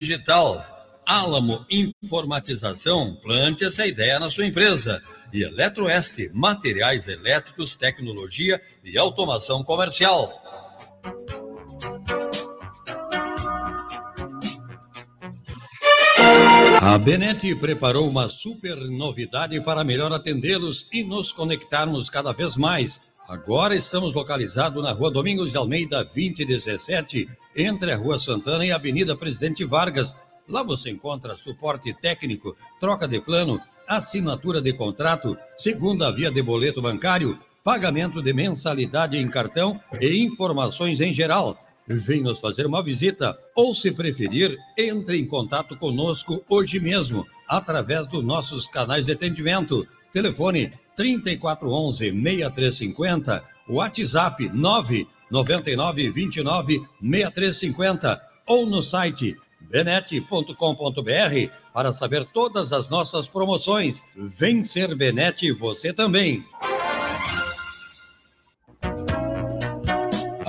digital. Álamo Informatização, plante essa ideia na sua empresa. E Eletroeste, materiais elétricos, tecnologia e automação comercial. A Benete preparou uma super novidade para melhor atendê-los e nos conectarmos cada vez mais. Agora estamos localizados na rua Domingos de Almeida, 2017, entre a Rua Santana e a Avenida Presidente Vargas. Lá você encontra suporte técnico, troca de plano, assinatura de contrato, segunda via de boleto bancário, pagamento de mensalidade em cartão e informações em geral. Vem nos fazer uma visita ou, se preferir, entre em contato conosco hoje mesmo, através dos nossos canais de atendimento. Telefone 3411 6350, WhatsApp 999 29 6350 ou no site benete.com.br para saber todas as nossas promoções. Vem ser Benete você também.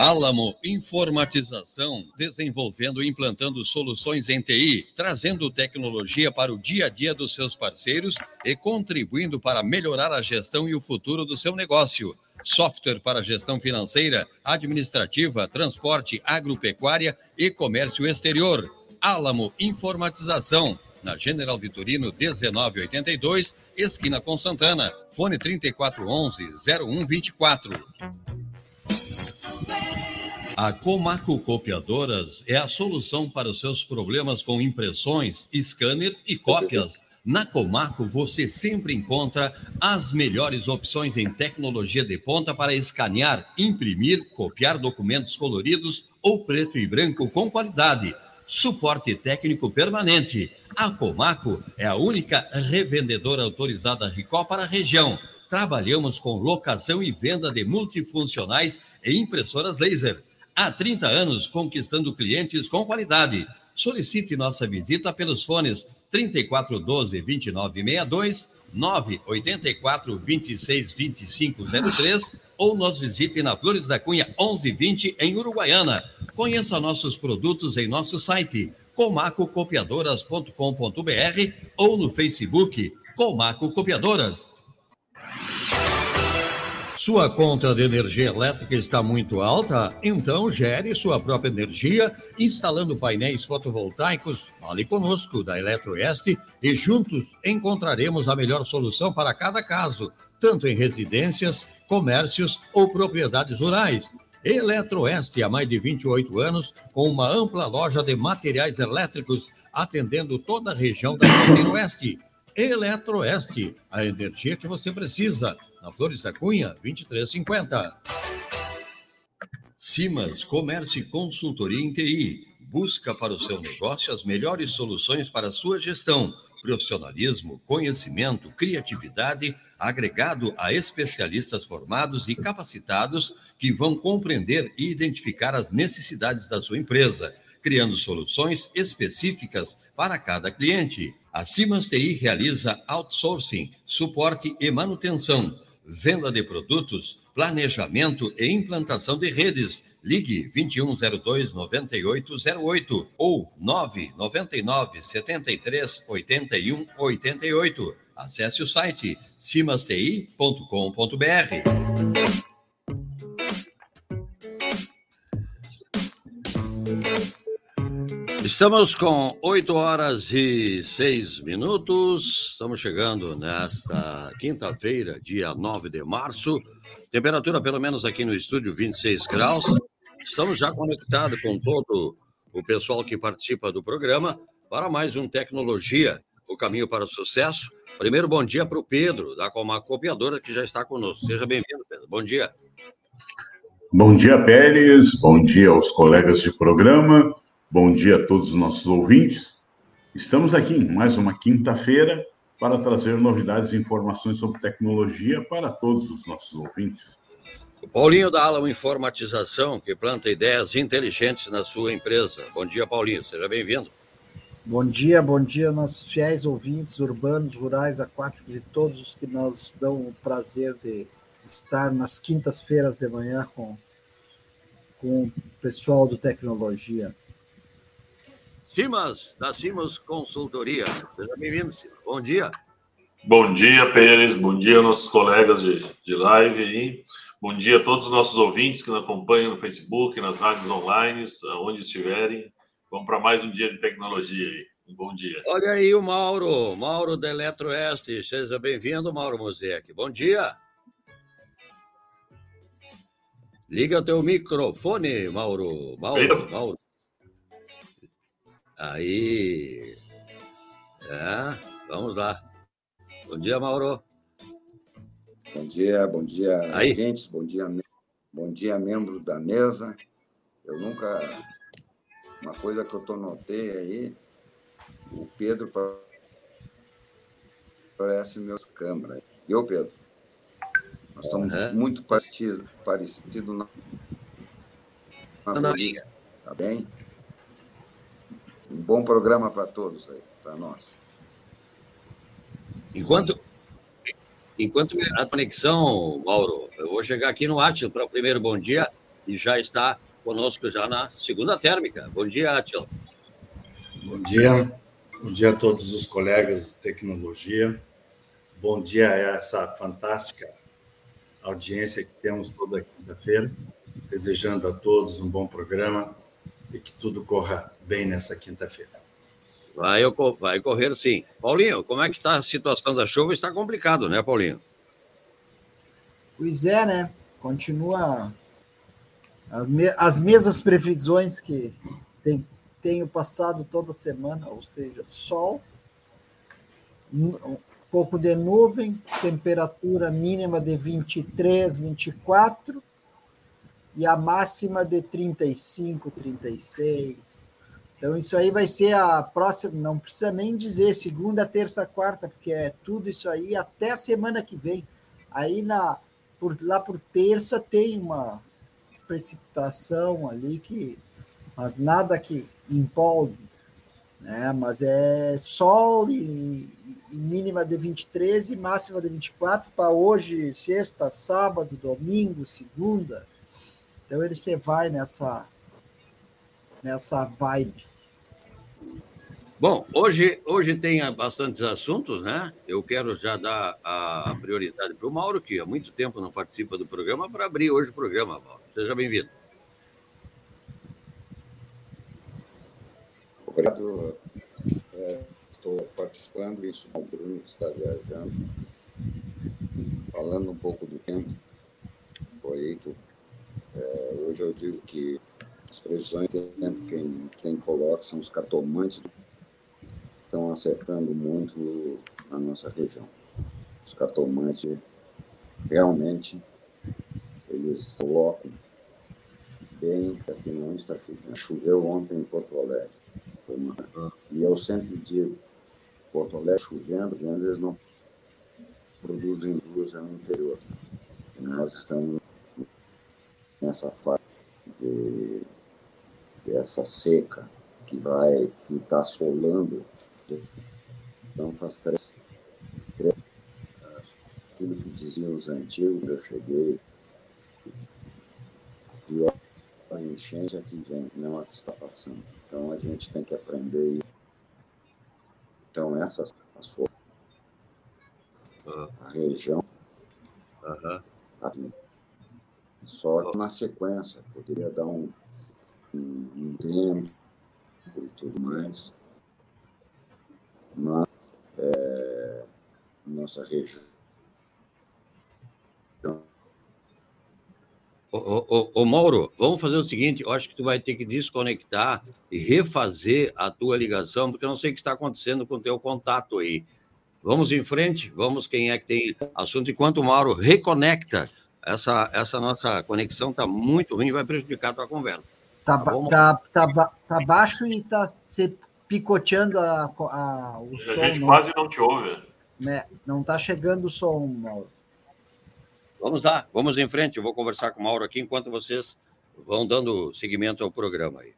Álamo Informatização, desenvolvendo e implantando soluções em TI, trazendo tecnologia para o dia a dia dos seus parceiros e contribuindo para melhorar a gestão e o futuro do seu negócio. Software para gestão financeira, administrativa, transporte, agropecuária e comércio exterior. Álamo Informatização, na General Vitorino 1982, esquina com Santana. Fone 3411 0124. A Comaco Copiadoras é a solução para os seus problemas com impressões, scanner e cópias. Na Comaco você sempre encontra as melhores opções em tecnologia de ponta para escanear, imprimir, copiar documentos coloridos ou preto e branco com qualidade. Suporte técnico permanente. A Comaco é a única revendedora autorizada Ricó para a região. Trabalhamos com locação e venda de multifuncionais e impressoras laser Há 30 anos conquistando clientes com qualidade. Solicite nossa visita pelos fones 3412 2962, 984 26 2503 ou nos visite na Flores da Cunha 1120 em Uruguaiana. Conheça nossos produtos em nosso site comacocopiadoras.com.br ou no Facebook Comaco Copiadoras. Sua conta de energia elétrica está muito alta? Então gere sua própria energia instalando painéis fotovoltaicos. Fale conosco da Eletroeste e juntos encontraremos a melhor solução para cada caso, tanto em residências, comércios ou propriedades rurais. Eletroeste há mais de 28 anos, com uma ampla loja de materiais elétricos, atendendo toda a região da fronteira oeste. Eletroeste, a energia que você precisa na Flores da Cunha, 2350. Simas Comércio e Consultoria em TI. Busca para o seu negócio as melhores soluções para a sua gestão. Profissionalismo, conhecimento, criatividade, agregado a especialistas formados e capacitados que vão compreender e identificar as necessidades da sua empresa, criando soluções específicas para cada cliente. A Simas TI realiza outsourcing, suporte e manutenção venda de produtos, planejamento e implantação de redes. Ligue 2102 9808 ou 999 73 81 88. Acesse o site cimasti.com.br. Estamos com 8 horas e 6 minutos. Estamos chegando nesta quinta-feira, dia 9 de março. Temperatura, pelo menos aqui no estúdio, 26 graus. Estamos já conectados com todo o pessoal que participa do programa para mais um Tecnologia, o caminho para o sucesso. Primeiro, bom dia para o Pedro, da Comac Copiadora, que já está conosco. Seja bem-vindo, Pedro. Bom dia. Bom dia, Pérez. Bom dia aos colegas de programa. Bom dia a todos os nossos ouvintes. Estamos aqui em mais uma quinta-feira para trazer novidades e informações sobre tecnologia para todos os nossos ouvintes. O Paulinho da Alamo Informatização, que planta ideias inteligentes na sua empresa. Bom dia, Paulinho, seja bem-vindo. Bom dia, bom dia, nossos fiéis ouvintes urbanos, rurais, aquáticos e todos os que nos dão o prazer de estar nas quintas-feiras de manhã com, com o pessoal do Tecnologia. Simas, da Simas Consultoria. Seja bem-vindo, Simas. Bom dia. Bom dia, Pérez. Bom dia, nossos colegas de, de live aí. Bom dia a todos os nossos ouvintes que nos acompanham no Facebook, nas rádios online, onde estiverem. Vamos para mais um dia de tecnologia aí. Um bom dia. Olha aí o Mauro, Mauro da Eletroeste. Seja bem-vindo, Mauro Mosek. Bom dia. Liga o teu microfone, Mauro. Mauro, Mauro. Aí. É, vamos lá. Bom dia, Mauro. Bom dia, bom dia, Aí. ouvintes, bom dia, bom dia, membros da mesa. Eu nunca. Uma coisa que eu tô notei aí, o Pedro parece meus câmeras. E eu, Pedro? Nós estamos uhum. muito parecidos parecido na, na linha. Tá bem? Um bom programa para todos aí, para nós. Enquanto, enquanto a conexão, Mauro, eu vou chegar aqui no Átila para o primeiro bom dia e já está conosco já na segunda térmica. Bom dia, Átila. Bom dia. Bom dia a todos os colegas de tecnologia. Bom dia a essa fantástica audiência que temos toda quinta-feira. Desejando a todos um bom programa e que tudo corra bem nessa quinta-feira. Vai, vai correr sim. Paulinho, como é que está a situação da chuva? Está complicado, né, Paulinho? Pois é, né? Continua as mesmas previsões que tem, tenho passado toda semana, ou seja, sol, um pouco de nuvem, temperatura mínima de 23, 24 e a máxima de 35, 36. Então, isso aí vai ser a próxima, não precisa nem dizer segunda, terça, quarta, porque é tudo isso aí até a semana que vem. Aí, na, por, lá por terça, tem uma precipitação ali, que, mas nada que empolgue, né? mas é sol e, e mínima de 23 e máxima de 24 para hoje, sexta, sábado, domingo, segunda. Então ele se vai nessa nessa vibe. Bom, hoje, hoje tem bastantes assuntos, né? Eu quero já dar a prioridade para o Mauro, que há muito tempo não participa do programa, para abrir hoje o programa, Mauro. Seja bem-vindo. Obrigado. É, estou participando, isso o Bruno que está viajando. Falando um pouco do tempo, foi que é, hoje eu digo que as previsões tempo quem, quem coloca são os cartomantes estão acertando muito a nossa região. Os cartomantes realmente eles colocam bem aqui não está chovendo. Choveu ontem em Porto Alegre. Uma... E eu sempre digo, Porto Alegre chovendo, eles não produzem indústria no interior. E nós estamos nessa fase de, dessa seca que vai, que está assolando então faz três, três aquilo que diziam os antigos, eu cheguei, pior a enchente é que vem, não a que está passando. Então a gente tem que aprender. Então essa a sua a região uhum. Só na sequência poderia dar um, um, um tempo e tudo mais na é, nossa região. Ô, ô, ô, Mauro, vamos fazer o seguinte: eu acho que tu vai ter que desconectar e refazer a tua ligação, porque eu não sei o que está acontecendo com o teu contato aí. Vamos em frente, vamos quem é que tem assunto, enquanto o Mauro reconecta. Essa, essa nossa conexão está muito ruim, vai prejudicar a tua conversa. Tá, tá, tá, tá, tá baixo e está picoteando a, a, o a som. A gente não, quase não te ouve. Né? Não está chegando o som, Mauro. Vamos lá, vamos em frente. Eu vou conversar com o Mauro aqui enquanto vocês vão dando seguimento ao programa aí.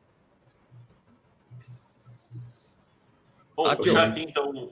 Bom, vou puxar aqui então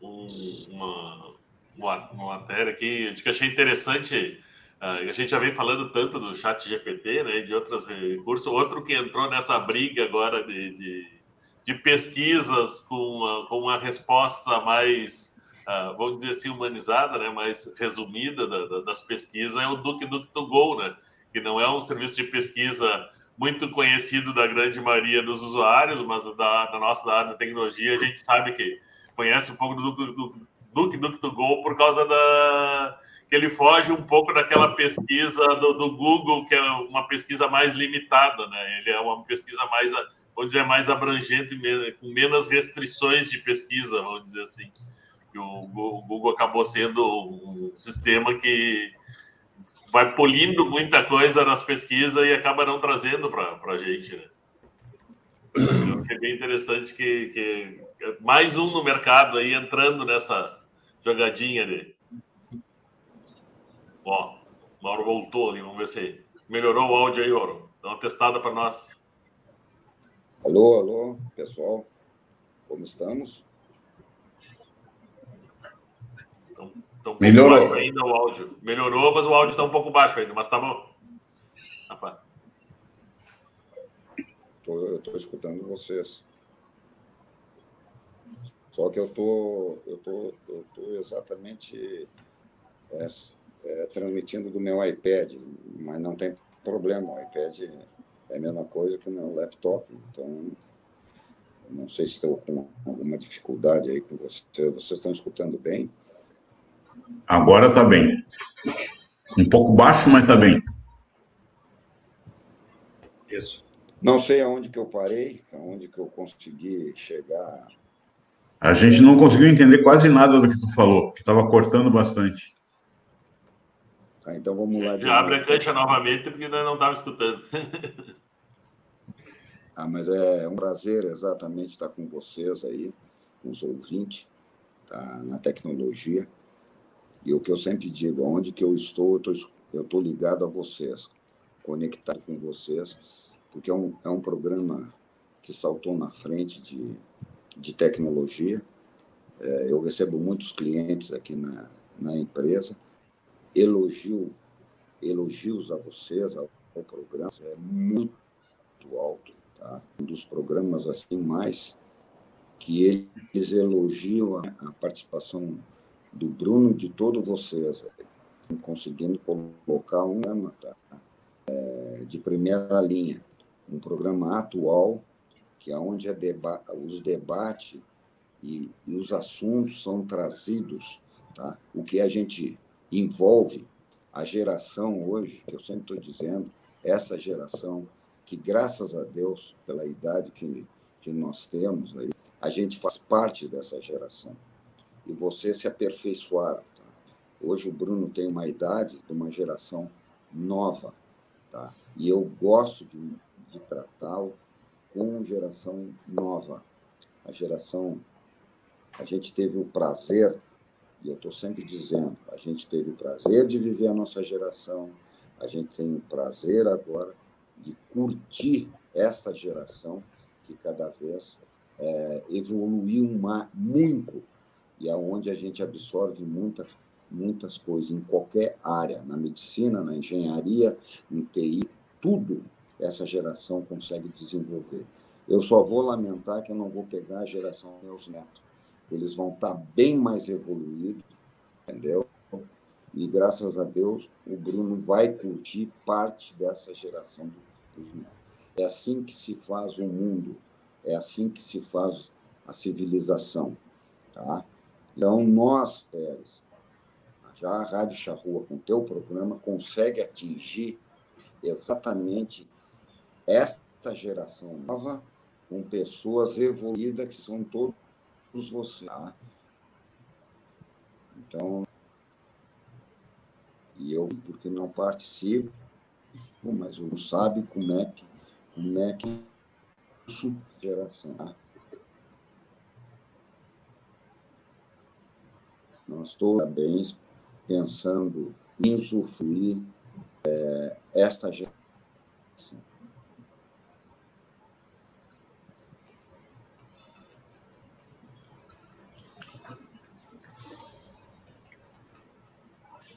um, uma, uma, matéria aqui que achei interessante. Uh, a gente já vem falando tanto do chat GPT, né, de outros recursos. Outro que entrou nessa briga agora de, de de pesquisas com uma, com uma resposta mais, uh, vamos dizer assim, humanizada, né, mais resumida da, da, das pesquisas, é o Duke Duke to Go, né, que não é um serviço de pesquisa muito conhecido da grande maioria dos usuários, mas da, da nossa da área da tecnologia, a gente sabe que conhece um pouco do Duke Duke, Duke, Duke to Go por causa da ele foge um pouco daquela pesquisa do, do, Google, que é uma pesquisa mais limitada, né? Ele é uma pesquisa mais, vamos dizer, mais abrangente, com menos restrições de pesquisa, vamos dizer assim. O Google acabou sendo um sistema que vai polindo muita coisa nas pesquisas e acaba não trazendo para a gente, né? é bem interessante que, que mais um no mercado aí entrando nessa jogadinha de Ó, Mauro voltou ali, vamos ver se melhorou o áudio aí, Mauro. Dá uma testada para nós. Alô, alô, pessoal. Como estamos? Então, tá um Melhorou. baixo ainda o áudio. Melhorou, mas o áudio está um pouco baixo ainda, mas tá bom. Rapaz. Tô, eu estou escutando vocês. Só que eu tô, eu tô, eu tô exatamente é, é, transmitindo do meu iPad, mas não tem problema, o iPad é a mesma coisa que o meu laptop, então não sei se estou com alguma dificuldade aí com você. Vocês estão escutando bem? Agora está bem. Um pouco baixo, mas está bem. Isso. Não sei aonde que eu parei, aonde que eu consegui chegar. A gente não conseguiu entender quase nada do que tu falou, que estava cortando bastante. Tá, então vamos lá. Já abre a cancha novamente, porque nós não estávamos escutando. ah, mas é um prazer exatamente estar com vocês aí, com os ouvintes, tá, na tecnologia. E o que eu sempre digo, onde que eu estou, eu estou ligado a vocês, conectado com vocês, porque é um, é um programa que saltou na frente de, de tecnologia. É, eu recebo muitos clientes aqui na, na empresa, elogio, elogios a vocês, ao, ao programa, é muito alto, tá? Um dos programas assim mais que eles elogiam a, a participação do Bruno de todos vocês, conseguindo colocar um programa tá? é, de primeira linha, um programa atual, que é onde é deba os debates e, e, os assuntos são trazidos, tá? o que a gente envolve a geração hoje, que eu sempre estou dizendo, essa geração que, graças a Deus, pela idade que, que nós temos, aí, a gente faz parte dessa geração. E você se aperfeiçoaram. Tá? Hoje o Bruno tem uma idade de uma geração nova. Tá? E eu gosto de, de tratá-lo com geração nova. A geração. A gente teve o prazer e eu estou sempre dizendo, a gente teve o prazer de viver a nossa geração, a gente tem o prazer agora de curtir essa geração que cada vez é, evoluiu muito e aonde é a gente absorve muita, muitas coisas em qualquer área, na medicina, na engenharia, no TI, tudo essa geração consegue desenvolver. Eu só vou lamentar que eu não vou pegar a geração dos meus netos eles vão estar bem mais evoluídos, entendeu? E graças a Deus, o Bruno vai curtir parte dessa geração netos. É assim que se faz o mundo, é assim que se faz a civilização, tá? Então, nós, Pérez, já a Rádio Charrua, com o teu programa, consegue atingir exatamente esta geração nova, com pessoas evoluídas que são todos você. Tá? Então, e eu, porque não participo, mas não sabe como é que, como é que isso geração. Tá? Nós estou também pensando em usufruir é, esta geração.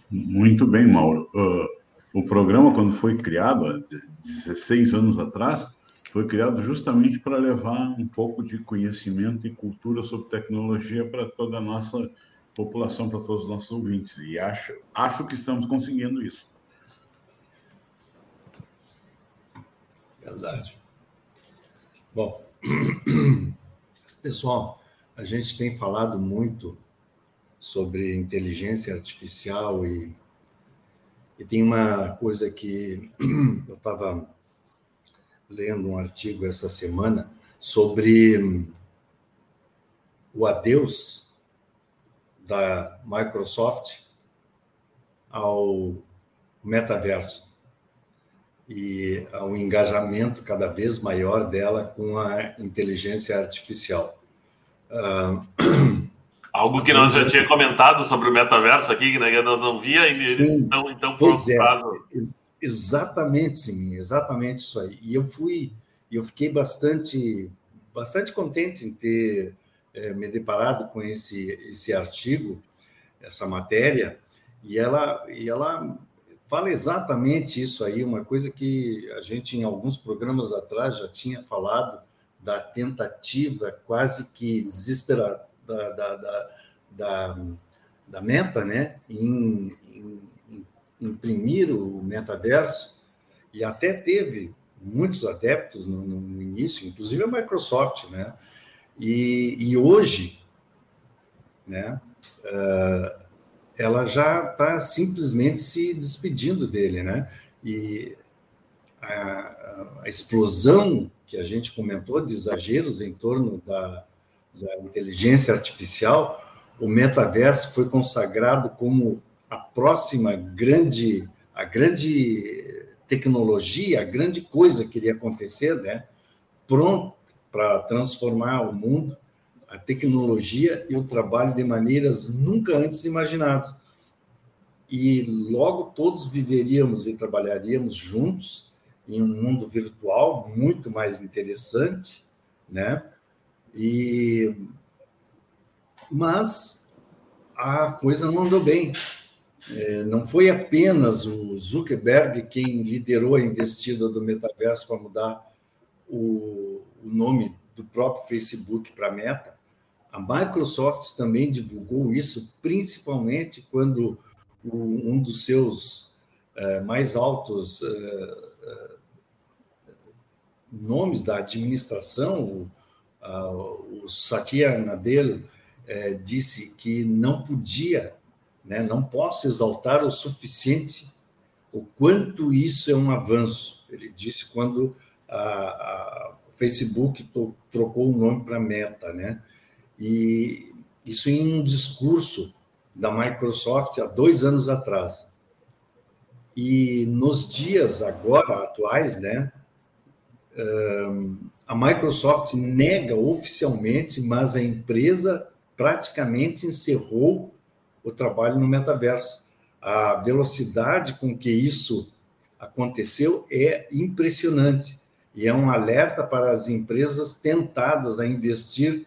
Muito bem, Mauro. Uh, o programa, quando foi criado, há 16 anos atrás, foi criado justamente para levar um pouco de conhecimento e cultura sobre tecnologia para toda a nossa população, para todos os nossos ouvintes. E acho, acho que estamos conseguindo isso. Verdade. Bom, pessoal, a gente tem falado muito sobre inteligência artificial e, e tem uma coisa que eu estava lendo um artigo essa semana sobre o adeus da Microsoft ao metaverso e ao engajamento cada vez maior dela com a inteligência artificial. Uh... Algo que nós já tinha comentado sobre o metaverso aqui, né? Eu não via e eles estão então preocupados. É. Exatamente, sim, exatamente isso aí. E eu fui, eu fiquei bastante, bastante contente em ter é, me deparado com esse, esse artigo, essa matéria, e ela, e ela fala exatamente isso aí, uma coisa que a gente em alguns programas atrás já tinha falado da tentativa quase que desesperada da, da, da, da, da meta, né, em, em imprimir o metaverso, e até teve muitos adeptos no, no início, inclusive a Microsoft, né? E, e hoje, né, uh, ela já está simplesmente se despedindo dele, né? E a, a, explosão que a gente comentou de exageros em torno da, da inteligência artificial, o metaverso foi consagrado como a próxima grande, a grande tecnologia, a grande coisa que iria acontecer, né? Pronto para transformar o mundo, a tecnologia e o trabalho de maneiras nunca antes imaginadas. E logo todos viveríamos e trabalharíamos juntos em um mundo virtual muito mais interessante, né? E mas a coisa não andou bem. É, não foi apenas o Zuckerberg quem liderou a investida do metaverso para mudar o, o nome do próprio Facebook para Meta. A Microsoft também divulgou isso, principalmente quando o, um dos seus é, mais altos é, é nomes da administração, a, o Satya Nadella, é, disse que não podia né? Não posso exaltar o suficiente o quanto isso é um avanço. Ele disse quando a, a, o Facebook to, trocou o nome para Meta, né? E isso em um discurso da Microsoft há dois anos atrás. E nos dias agora atuais, né? A Microsoft nega oficialmente, mas a empresa praticamente encerrou o trabalho no metaverso. A velocidade com que isso aconteceu é impressionante e é um alerta para as empresas tentadas a investir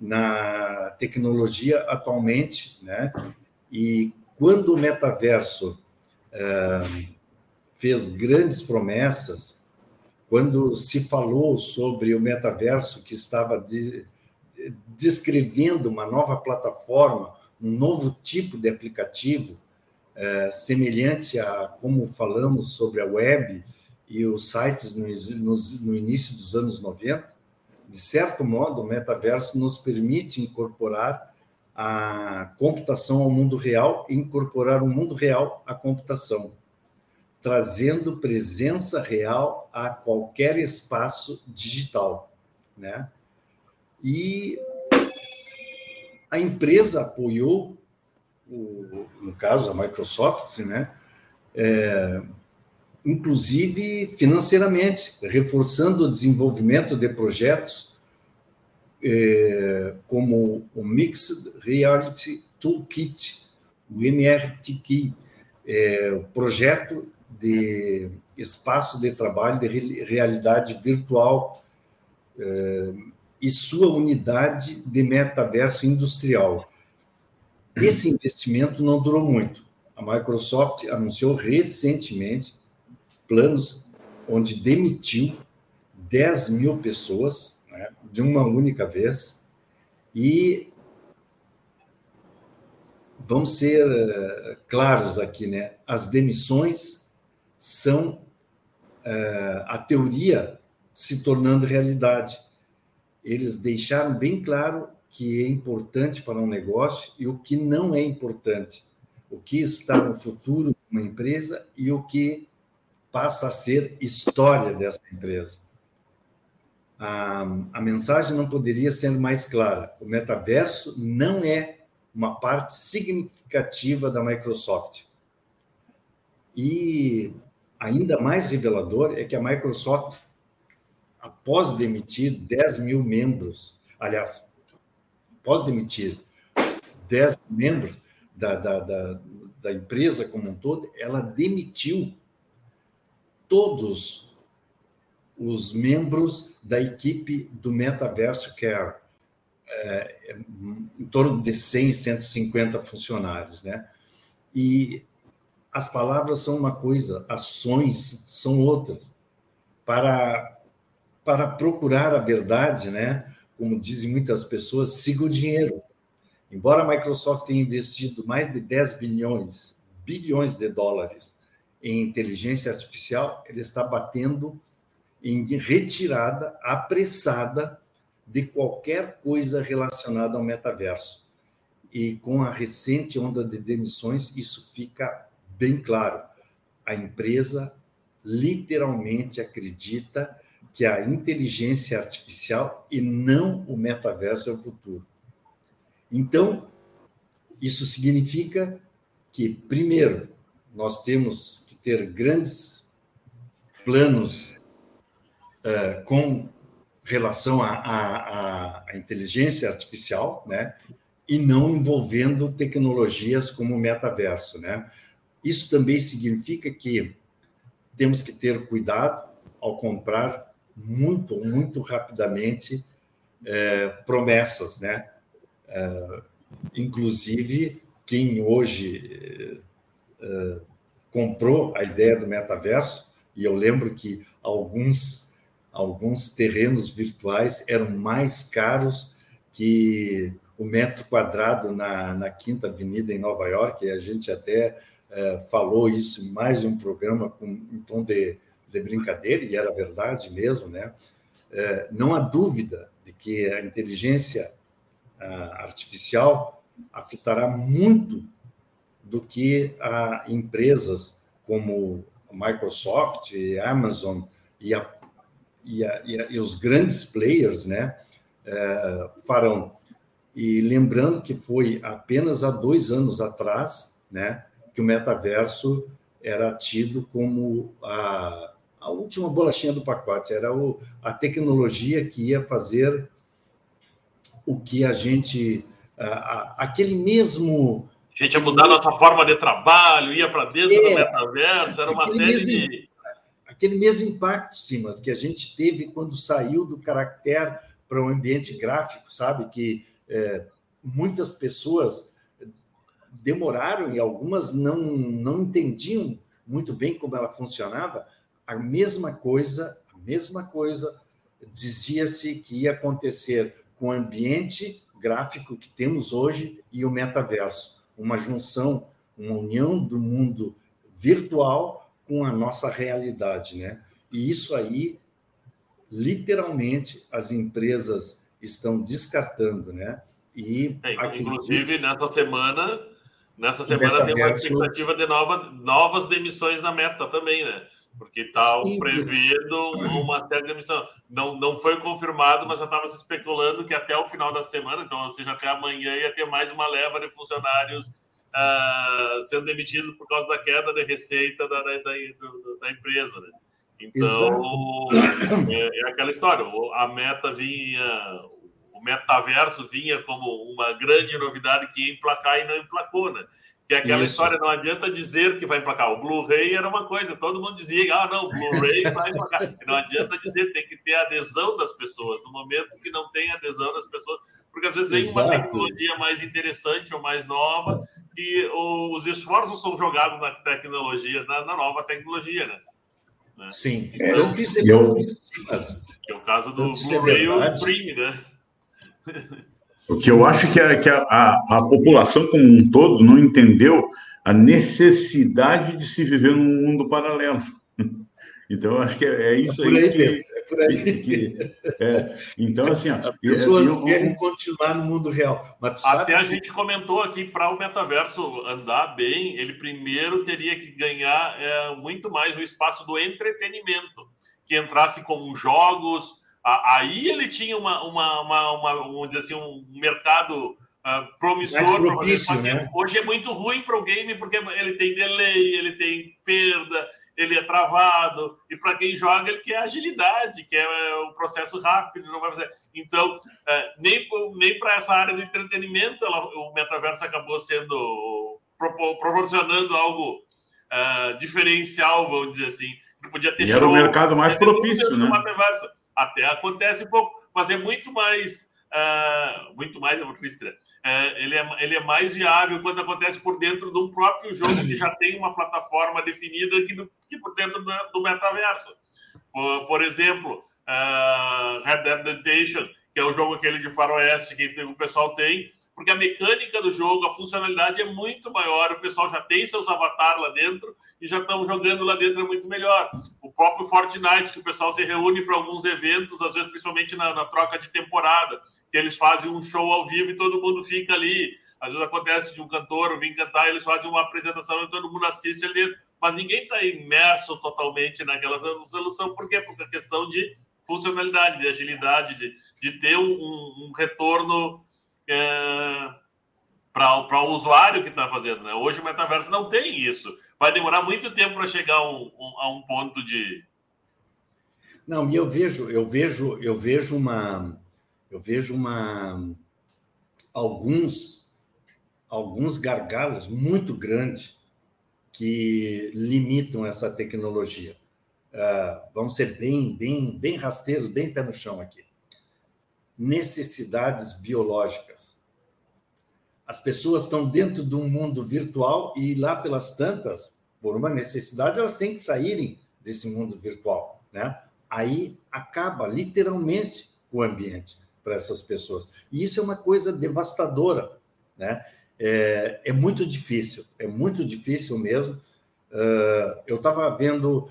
na tecnologia atualmente, né? E quando o metaverso fez grandes promessas, quando se falou sobre o metaverso que estava de, descrevendo uma nova plataforma um novo tipo de aplicativo, é, semelhante a como falamos sobre a web e os sites no, no, no início dos anos 90, de certo modo, o metaverso nos permite incorporar a computação ao mundo real e incorporar o mundo real à computação, trazendo presença real a qualquer espaço digital, né? E a empresa apoiou, o, no caso, a Microsoft, né? É, inclusive financeiramente, reforçando o desenvolvimento de projetos é, como o Mixed Reality Toolkit, o MRTK, é, projeto de espaço de trabalho de realidade virtual é, e sua unidade de metaverso industrial. Esse investimento não durou muito. A Microsoft anunciou recentemente planos onde demitiu 10 mil pessoas né, de uma única vez e vamos ser uh, claros aqui, né? As demissões são uh, a teoria se tornando realidade. Eles deixaram bem claro que é importante para um negócio e o que não é importante, o que está no futuro de uma empresa e o que passa a ser história dessa empresa. A, a mensagem não poderia ser mais clara. O metaverso não é uma parte significativa da Microsoft. E ainda mais revelador é que a Microsoft, após demitir 10 mil membros, aliás, após demitir 10 membros da, da, da, da empresa como um todo, ela demitiu todos os membros da equipe do Metaverso Care é, em torno de 100, 150 funcionários, né? E as palavras são uma coisa, ações são outras. Para, para procurar a verdade, né? Como dizem muitas pessoas, siga o dinheiro. Embora a Microsoft tenha investido mais de 10 bilhões, bilhões de dólares em inteligência artificial, ele está batendo em retirada apressada de qualquer coisa relacionada ao metaverso. E com a recente onda de demissões, isso fica bem claro. A empresa literalmente acredita que a inteligência artificial e não o metaverso é o futuro. Então, isso significa que, primeiro, nós temos que ter grandes planos uh, com relação à, inteligência artificial, né? E não envolvendo tecnologias como o metaverso, né? Isso também significa que temos que ter cuidado ao comprar muito, muito rapidamente é, promessas, né? É, inclusive, quem hoje é, comprou a ideia do metaverso, e eu lembro que alguns alguns terrenos virtuais eram mais caros que o metro quadrado na, na Quinta Avenida em Nova York, e a gente até é, falou isso em mais de um programa com um tom de, de brincadeira, e era verdade mesmo, né? É, não há dúvida de que a inteligência a, artificial afetará muito do que a empresas como Microsoft, Amazon e a e, a, e, e os grandes players né, é, farão. E lembrando que foi apenas há dois anos atrás né, que o metaverso era tido como a, a última bolachinha do pacote, era o, a tecnologia que ia fazer o que a gente. A, aquele mesmo. A gente ia mudar nossa forma de trabalho, ia para dentro é, do metaverso, era uma série mesmo, de aquele mesmo impacto, Simas, que a gente teve quando saiu do caractere para o um ambiente gráfico, sabe? Que é, muitas pessoas demoraram e algumas não, não entendiam muito bem como ela funcionava. A mesma coisa, a mesma coisa dizia-se que ia acontecer com o ambiente gráfico que temos hoje e o metaverso, uma junção, uma união do mundo virtual com a nossa realidade, né? E isso aí, literalmente, as empresas estão descartando, né? E é, inclusive nessa semana, nessa semana tem uma expectativa de nova, novas demissões na Meta também, né? Porque está prevendo uma série de demissão. Não, não foi confirmado, mas já estava se especulando que até o final da semana, então, ou seja, até amanhã ia ter mais uma leva de funcionários uh, sendo demitido por causa da queda de receita da, da, da, da empresa. Né? Então, é, é, aquela história. A meta vinha, o metaverso vinha como uma grande novidade que ia emplacar e não emplacou, né? Que é aquela Isso. história, não adianta dizer que vai emplacar. O Blu-ray era uma coisa, todo mundo dizia, ah, não, o Blu-ray vai emplacar. Não adianta dizer, tem que ter adesão das pessoas. No momento que não tem adesão das pessoas, porque às vezes vem uma tecnologia mais interessante ou mais nova, e os esforços são jogados na tecnologia, na, na nova tecnologia, né? Né? Sim. É, Tanto isso é eu... Que é o caso do Blu-ray ou Stream, né? O que eu acho que, a, que a, a, a, população como um todo não entendeu a necessidade de se viver num mundo paralelo. Então, eu acho que é, é isso é aí, que, por aí. Que, que, é, então, assim, ó, as pessoas eu, querem continuar no mundo real. Até a gente comentou aqui para o metaverso andar bem, ele primeiro teria que ganhar é, muito mais o espaço do entretenimento, que entrasse com jogos. Aí ele tinha uma, uma, uma, uma vamos dizer assim, um mercado uh, promissor. Propício, né? Hoje é muito ruim para o game porque ele tem delay, ele tem perda ele é travado, e para quem joga, ele quer agilidade, quer o processo rápido, não vai fazer. Então, é, nem, nem para essa área do entretenimento ela, o metaverso acabou sendo proporcionando algo uh, diferencial, vamos dizer assim. Podia ter e show, era o mercado mais propício, né? Metaverso. Até acontece um pouco, mas é muito mais Uh, muito mais, eu vou uh, ele, é, ele é mais viável quando acontece por dentro de um próprio jogo que já tem uma plataforma definida que, que por dentro do, do metaverso. Por, por exemplo, uh, Red Dead Redemption, que é o jogo aquele de faroeste que o pessoal tem, porque a mecânica do jogo, a funcionalidade é muito maior, o pessoal já tem seus avatares lá dentro e já estão jogando lá dentro é muito melhor. O próprio Fortnite, que o pessoal se reúne para alguns eventos, às vezes principalmente na, na, troca de temporada, que eles fazem um show ao vivo e todo mundo fica ali. Às vezes acontece de um cantor vir cantar, eles fazem uma apresentação e todo mundo assiste ali mas ninguém está imerso totalmente naquela solução, por quê? Porque a questão de funcionalidade, de agilidade, de, de ter um, um retorno é, para o usuário que está fazendo. Né? Hoje o metaverso não tem isso. Vai demorar muito tempo para chegar a um, um, a um ponto de. Não, e eu vejo, eu vejo, eu vejo uma, eu vejo uma alguns alguns gargalos muito grandes que limitam essa tecnologia. Uh, vamos ser bem, bem, bem rasteiros, bem pé no chão aqui necessidades biológicas. As pessoas estão dentro de um mundo virtual e lá pelas tantas, por uma necessidade, elas têm que saírem desse mundo virtual, né? Aí acaba literalmente o ambiente para essas pessoas. E isso é uma coisa devastadora, né? É, é muito difícil, é muito difícil mesmo. Uh, eu estava vendo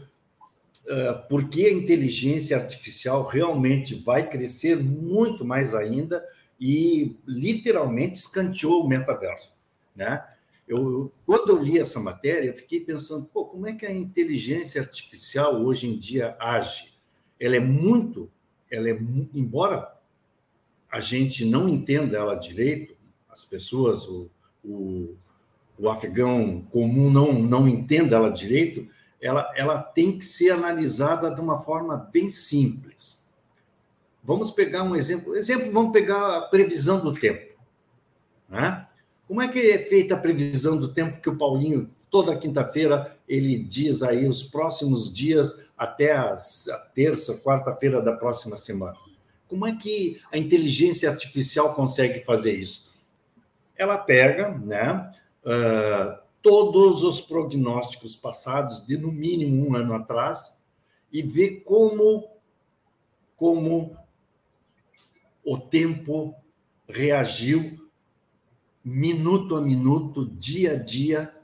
porque a inteligência artificial realmente vai crescer muito mais ainda e literalmente escanteou o metaverso, né? Eu, quando eu li essa matéria, fiquei pensando, pô, como é que a inteligência artificial hoje em dia age? Ela é muito, ela é, embora a gente não entenda ela direito, as pessoas, o, o, o afegão comum não, não entenda ela direito, ela, ela tem que ser analisada de uma forma bem simples. Vamos pegar um exemplo. Exemplo, vamos pegar a previsão do tempo. Né? Como é que é feita a previsão do tempo que o Paulinho, toda quinta-feira, ele diz aí os próximos dias até a terça, quarta-feira da próxima semana? Como é que a inteligência artificial consegue fazer isso? Ela pega, né? Uh, todos os prognósticos passados de no mínimo um ano atrás e ver como como o tempo reagiu minuto a minuto, dia a dia,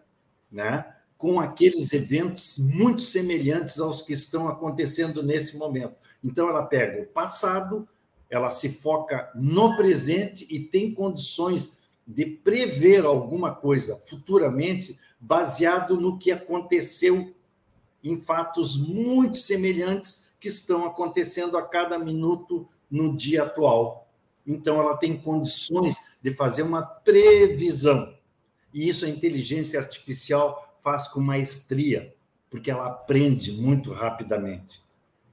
né, com aqueles eventos muito semelhantes aos que estão acontecendo nesse momento. Então ela pega o passado, ela se foca no presente e tem condições de prever alguma coisa futuramente baseado no que aconteceu em fatos muito semelhantes que estão acontecendo a cada minuto no dia atual. Então, ela tem condições de fazer uma previsão. E isso a inteligência artificial faz com maestria, porque ela aprende muito rapidamente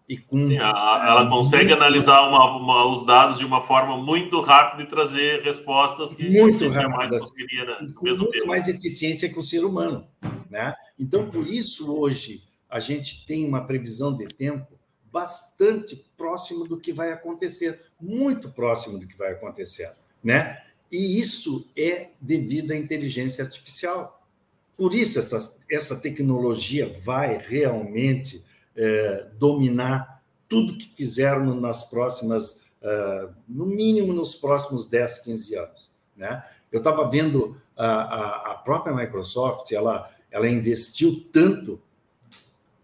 e com. ela consegue analisar uma, uma, os dados de uma forma muito rápida e trazer respostas que muito rápidas, mais conseguiria né, com muito tempo. mais eficiência que o ser humano, né? Então por isso hoje a gente tem uma previsão de tempo bastante próximo do que vai acontecer, muito próximo do que vai acontecer, né? E isso é devido à inteligência artificial. Por isso essa, essa tecnologia vai realmente é, dominar tudo que fizeram nas próximas, uh, no mínimo nos próximos 10, 15 anos. Né? Eu estava vendo a, a, a, própria Microsoft, ela, ela investiu tanto,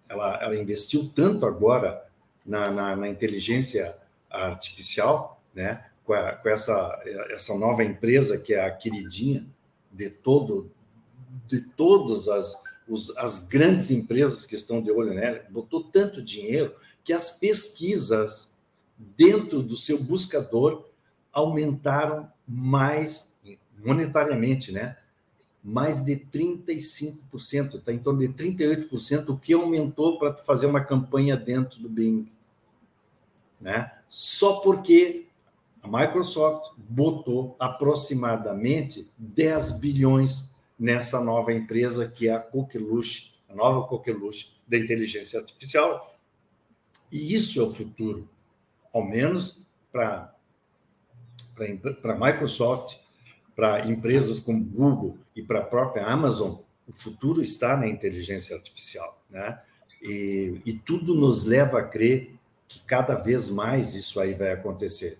ela, ela investiu tanto agora na, na, na inteligência artificial, né? com, a, com essa, essa nova empresa que é a queridinha de todo de todas as, os, as grandes empresas que estão de olho nela, botou tanto dinheiro que as pesquisas dentro do seu buscador aumentaram mais monetariamente, né? Mais de 35%, está em torno de 38%, o que aumentou para fazer uma campanha dentro do Bing. Né? Só porque a Microsoft botou aproximadamente 10 bilhões nessa nova empresa que é a Coqueluche, a nova Coqueluche da inteligência artificial. E isso é o futuro, ao menos para para Microsoft, para empresas como Google e para a própria Amazon, o futuro está na inteligência artificial, né? E, e tudo nos leva a crer que cada vez mais isso aí vai acontecer.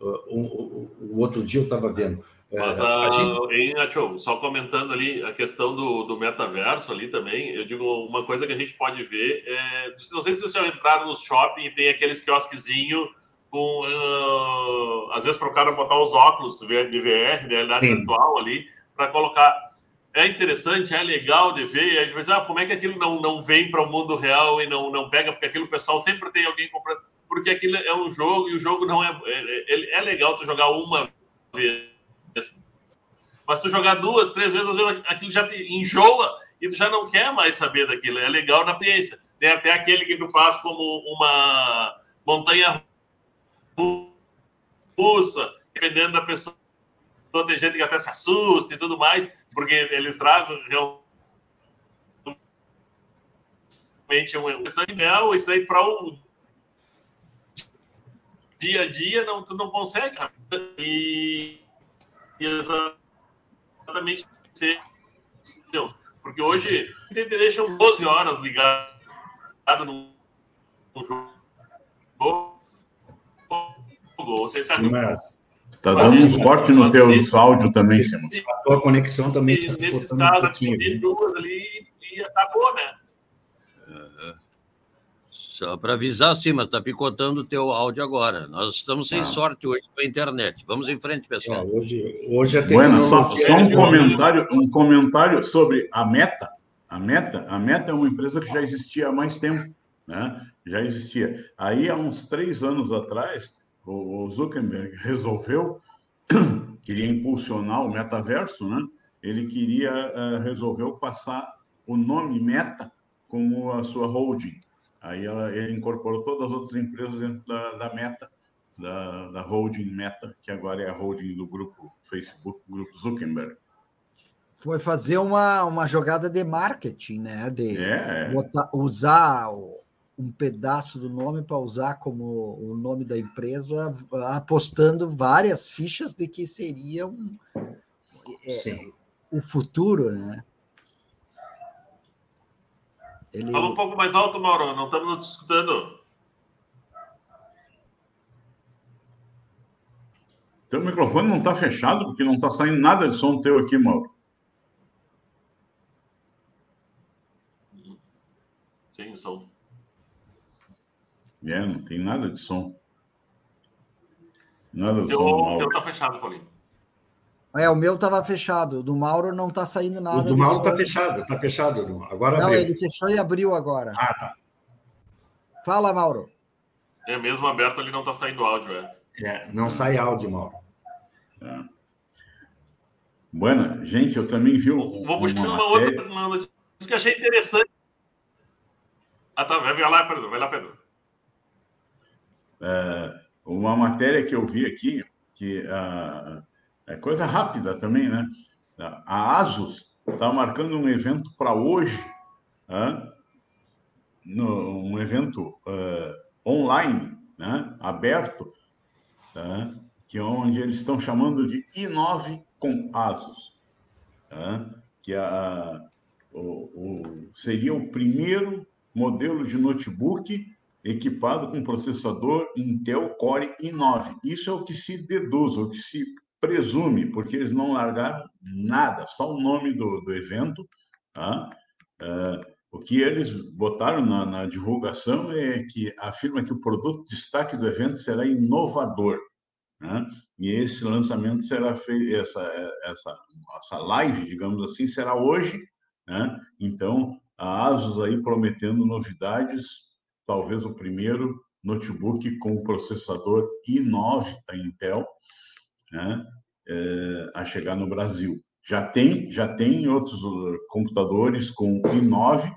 Né? O, o, o outro dia eu estava vendo. É, Mas a, a gente... hein, só comentando ali a questão do, do metaverso ali também, eu digo uma coisa que a gente pode ver, é, não sei se vocês já entraram no shopping e tem aqueles quiosquezinhos com, uh, às vezes para o cara botar os óculos de VR, de realidade Sim. virtual ali, para colocar. É interessante, é legal de ver, a gente vai dizer, ah, como é que aquilo não, não vem para o mundo real e não, não pega, porque aquilo o pessoal sempre tem alguém comprando, porque aquilo é um jogo e o jogo não é. É, é legal tu jogar uma vez, mas tu jogar duas, três vezes, às vezes aquilo já te enjoa e tu já não quer mais saber daquilo. É legal na experiência. Tem até aquele que tu faz como uma montanha russa, dependendo da pessoa. Tem gente que até se assusta e tudo mais, porque ele traz realmente uma questão real, isso aí para o dia a dia não, tu não consegue. E, e exatamente ser. Porque hoje te deixam 12 horas ligado no, no jogo você tá, mas... tá dando uns cortes no teu nesse, áudio também, Simão. A tua conexão também. Tá nesses casos, um aqui, duas ali e acabou, né? Só para avisar, sim, mas está picotando o teu áudio agora. Nós estamos sem ah. sorte hoje com a internet. Vamos em frente, pessoal. É, hoje, hoje a bueno, só, só um comentário, um comentário sobre a Meta. A Meta, a Meta é uma empresa que já existia há mais tempo, né? Já existia. Aí, há uns três anos atrás, o Zuckerberg resolveu, queria impulsionar o metaverso, né? Ele queria, uh, resolveu passar o nome Meta como a sua holding. Aí ela, ele incorporou todas as outras empresas dentro da, da Meta, da, da holding Meta, que agora é a holding do grupo Facebook, grupo Zuckerberg. Foi fazer uma, uma jogada de marketing, né? De é. botar, usar um pedaço do nome para usar como o nome da empresa, apostando várias fichas de que seria um, é, o futuro, né? Ele... Fala um pouco mais alto, Mauro, não estamos nos escutando. Teu microfone não está fechado, porque não está saindo nada de som teu aqui, Mauro. Sim, som. É, não tem nada de som. Nada de som. O teu tá fechado, Paulinho. É, o meu estava fechado. O do Mauro não está saindo nada. O do Mauro está fechado, está fechado. Agora não, abriu. ele fechou e abriu agora. Ah, tá. Fala, Mauro. É mesmo aberto, ali não está saindo áudio, é. É, não sai áudio, Mauro. É. Buena, gente, eu também vi. Um, Vou buscar uma, uma outra uma notícia que achei interessante. Ah, tá. Vai lá, Pedro. Vai lá, Pedro. É, uma matéria que eu vi aqui, que uh, é coisa rápida também, né? A Asus está marcando um evento para hoje, uh, no, um evento uh, online, né? aberto, que é onde eles estão chamando de Inove com Asus, que a, o, o, seria o primeiro modelo de notebook equipado com processador Intel Core i9. Isso é o que se deduz, o que se presume, porque eles não largaram nada, só o nome do, do evento. Tá? Uh, o que eles botaram na, na, divulgação é que afirma que o produto destaque do evento será inovador. Né? E esse lançamento será feito, essa, essa, essa live, digamos assim, será hoje. Né? Então, a Asus aí prometendo novidades talvez o primeiro notebook com processador i9 da Intel né, é, a chegar no Brasil. Já tem, já tem outros uh, computadores com i9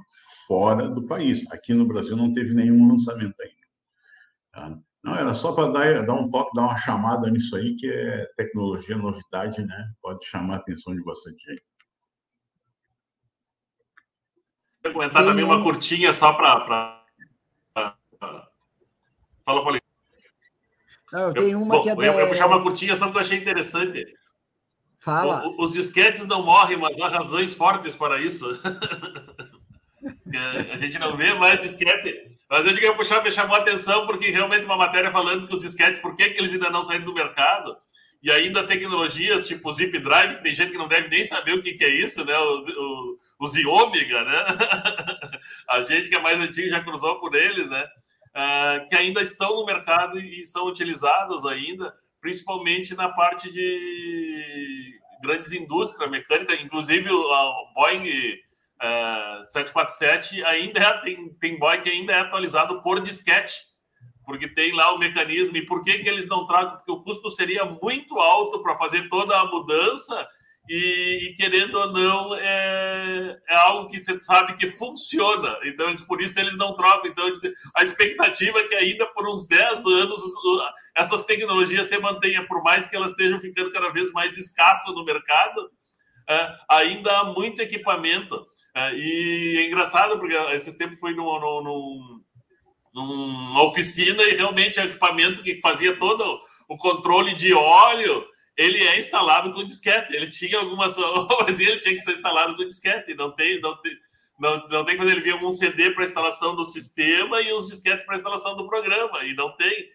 fora do país. Aqui no Brasil não teve nenhum lançamento ainda. Tá? Não, era só para dar, dar um toque, dar uma chamada nisso aí, que é tecnologia, novidade, né? Pode chamar a atenção de bastante gente. Vou comentar também uma curtinha só para Fala, Paulinho. Não, tem uma eu, que é. Eu ia puxar uma curtinha só que eu achei interessante. Fala. O, os disquetes não morrem, mas há razões fortes para isso. a gente não vê mais disquete. Mas eu digo que eu puxar, me chamou a atenção, porque realmente uma matéria falando que os disquetes, por que, que eles ainda não saíram do mercado? E ainda tecnologias tipo Zip Drive, que tem gente que não deve nem saber o que, que é isso, né? O, o, o Ziômega, né? a gente que é mais antigo já cruzou por eles, né? Uh, que ainda estão no mercado e são utilizados ainda, principalmente na parte de grandes indústrias mecânicas, inclusive o Boeing uh, 747 ainda é, tem, tem Boeing que ainda é atualizado por disquete, porque tem lá o mecanismo. E por que, que eles não tragam? Porque o custo seria muito alto para fazer toda a mudança e, e, querendo ou não, é, é algo que você sabe que funciona. Então, por isso eles não trocam. Então, a expectativa é que ainda por uns 10 anos essas tecnologias se mantenham, por mais que elas estejam ficando cada vez mais escassas no mercado, é, ainda há muito equipamento. É, e é engraçado, porque esses tempos foi num, num, numa oficina e realmente é equipamento que fazia todo o controle de óleo ele é instalado com disquete. Ele tinha algumas mas ele tinha que ser instalado com disquete. Não tem, não tem, não, não tem quando ele via um CD para instalação do sistema e os disquetes para instalação do programa. E não tem.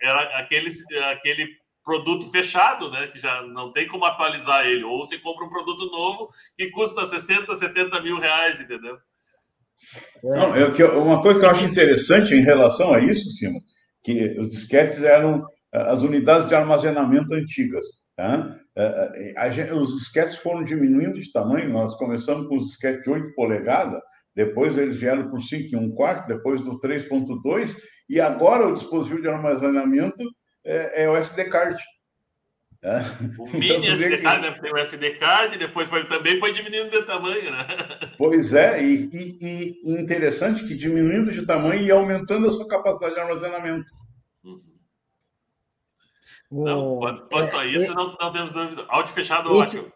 Era aquele, aquele produto fechado, né? Que já não tem como atualizar ele. Ou você compra um produto novo que custa 60, 70 mil reais, entendeu? Não, eu, uma coisa que eu acho interessante em relação a isso, Simon, que os disquetes eram as unidades de armazenamento antigas. Tá? É, é, os disquetes foram diminuindo de tamanho, nós começamos com os disquetes de 8 polegadas, depois eles vieram por 5 e 1 quarto, depois do 3.2, e agora o dispositivo de armazenamento é, é o SD card. O então, mini SD card, né? Tem o SD card, depois foi, também foi diminuindo de tamanho, né? Pois é, e, e, e interessante que diminuindo de tamanho e aumentando a sua capacidade de armazenamento. Não, quanto, é, a isso, é, não, não temos dúvida. Áudio fechado, esse, ótimo.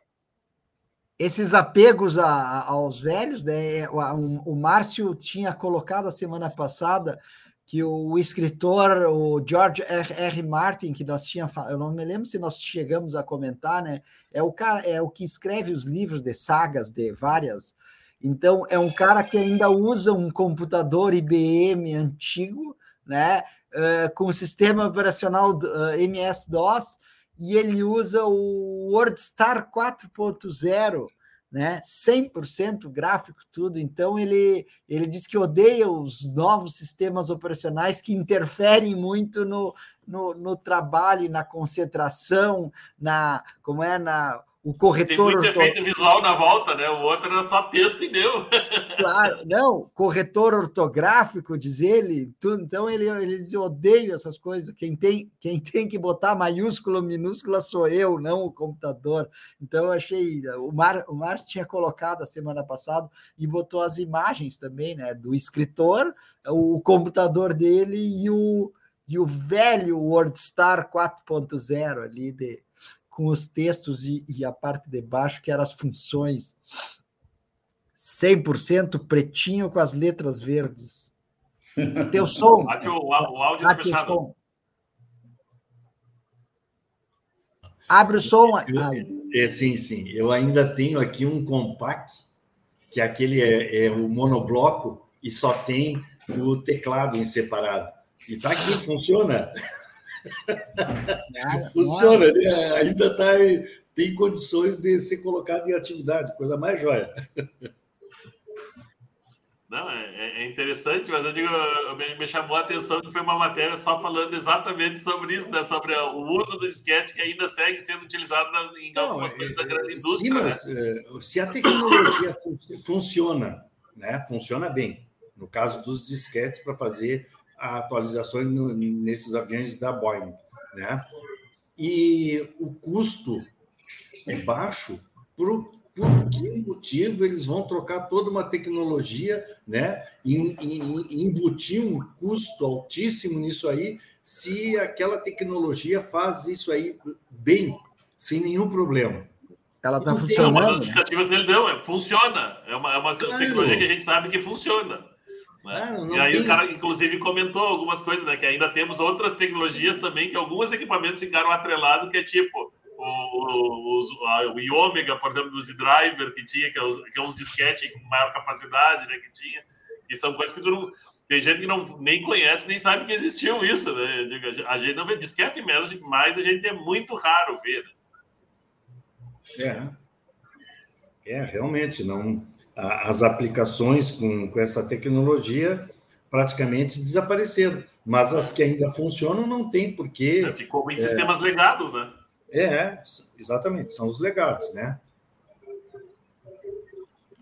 Esses apegos a, aos velhos, né? É, o, o Márcio tinha colocado a semana passada que o escritor, o George R. R. Martin, que nós tínhamos, eu não me lembro se nós chegamos a comentar, né? É o cara, é o que escreve os livros de sagas de várias. Então é um cara que ainda usa um computador IBM antigo, né? Uh, com o sistema operacional uh, eh, MS-DOS e ele usa o WordStar 4.0, né? 100% gráfico, tudo. Então, ele, ele diz que odeia os novos sistemas operacionais que interferem muito no, no, no trabalho, na concentração, na como é na o corretor. Tem muito efeito visual na volta, né? O outro era só texto e deu. Claro, não, corretor ortográfico, diz ele. Tudo, então ele, ele diz: eu odeio essas coisas. Quem tem, quem tem que botar maiúscula, minúscula sou eu, não o computador. Então eu achei. O Mar, o Márcio tinha colocado a semana passada e botou as imagens também, né? Do escritor, o computador dele e o, e o velho WordStar 4.0 ali de com os textos e, e a parte de baixo, que eram as funções. 100% pretinho com as letras verdes. Teu som. Aqui o, o áudio está fechado. Som. Abre o som. É, sim, sim. Eu ainda tenho aqui um compact, que aquele é, é o monobloco e só tem o teclado em separado. E tá aqui, funciona. funciona, né? ainda tá, tem condições de ser colocado em atividade, coisa mais joia. Não, é, é, é, interessante, mas eu digo, me, me, chamou a atenção que foi uma matéria só falando exatamente sobre isso, né? Sobre o uso do disquete que ainda segue sendo utilizado na, em Não, algumas coisas da é, grande indústria. Sim, mas né? se a tecnologia funciona, né? Funciona bem. No caso dos disquetes para fazer atualizações no, nesses aviões da Boeing, né? E o custo é baixo por, por que motivo eles vão trocar toda uma tecnologia, né? E, e, e embutir um custo altíssimo nisso aí, se aquela tecnologia faz isso aí bem, sem nenhum problema. Ela está funcionando. Uma das justificativas dele deu, é, funciona. É uma, é uma claro. tecnologia que a gente sabe que funciona. Né? Não, não e aí tem... o cara, inclusive, comentou algumas coisas, né? Que ainda temos outras tecnologias também, que alguns equipamentos ficaram atrelados, que é tipo o, o, o Iômega, por exemplo, do Z-Driver, que tinha, que é, os, que é uns disquete com maior capacidade, né, que tinha, e são coisas que não, tem gente que não, nem conhece, nem sabe que existiu isso, né? A gente não vê disquete mesmo, mas a gente é muito raro ver. Né? É, é realmente, não as aplicações com, com essa tecnologia praticamente desapareceram, mas as que ainda funcionam não tem porque... É, ficou em sistemas é, legados, né? É, exatamente, são os legados, né?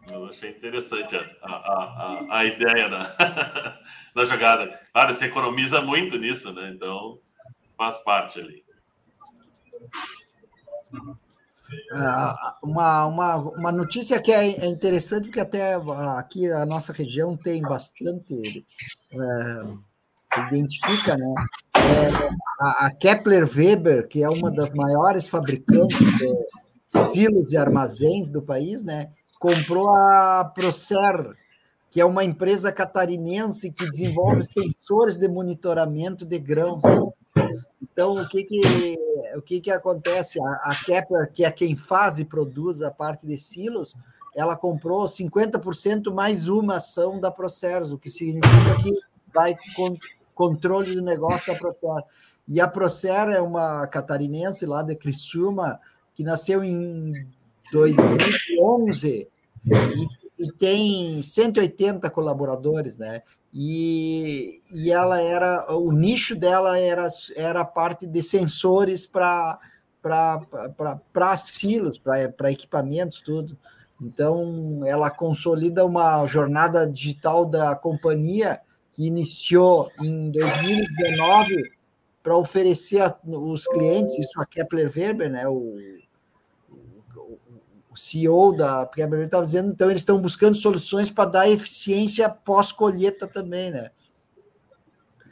Eu achei interessante a, a, a, a ideia da, da jogada. Claro, você economiza muito nisso, né? Então, faz parte ali. Ah, uma, uma, uma notícia que é, é interessante, porque até aqui a nossa região tem bastante. É, identifica, né? É, a, Kepler Weber, que é uma das maiores fabricantes de silos e armazéns do país, né? Comprou a Procer, que é uma empresa catarinense que desenvolve sensores de monitoramento de grãos. Então, o que que, o que, que acontece? A, a Kepler, que é quem faz e produz a parte de silos, ela comprou 50% mais uma ação da Procer, o que significa que vai controle do negócio da Procer. E a Procer é uma catarinense lá de Criciúma, que nasceu em 2011 e, e tem 180 colaboradores, né? E, e ela era, o nicho dela era, era a parte de sensores para para silos, para equipamentos, tudo. Então, ela consolida uma jornada digital da companhia que iniciou em 2019 para oferecer os clientes, isso a Kepler Weber, né, o, o CEO da Weber estava dizendo, então eles estão buscando soluções para dar eficiência pós-colheita também, né?